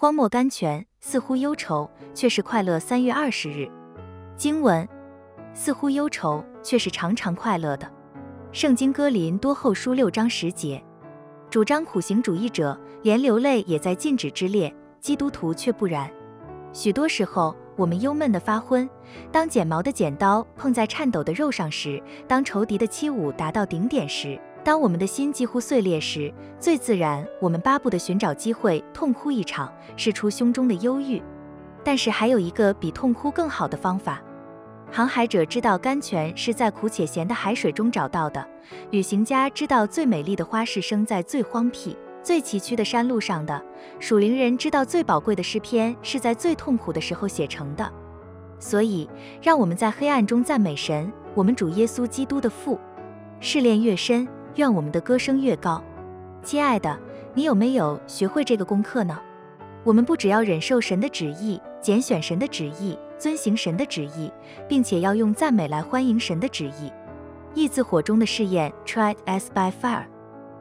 荒漠甘泉，似乎忧愁，却是快乐。三月二十日，经文似乎忧愁，却是常常快乐的。圣经哥林多后书六章十节，主张苦行主义者连流泪也在禁止之列，基督徒却不然。许多时候，我们忧闷的发昏，当剪毛的剪刀碰在颤抖的肉上时，当仇敌的欺侮达到顶点时。当我们的心几乎碎裂时，最自然，我们巴不得寻找机会痛哭一场，释出胸中的忧郁。但是还有一个比痛哭更好的方法。航海者知道甘泉是在苦且咸的海水中找到的，旅行家知道最美丽的花是生在最荒僻、最崎岖的山路上的，属灵人知道最宝贵的诗篇是在最痛苦的时候写成的。所以，让我们在黑暗中赞美神，我们主耶稣基督的父。试炼越深。愿我们的歌声越高，亲爱的，你有没有学会这个功课呢？我们不只要忍受神的旨意，拣选神的旨意，遵行神的旨意，并且要用赞美来欢迎神的旨意。意字火中的试验，tried as by fire。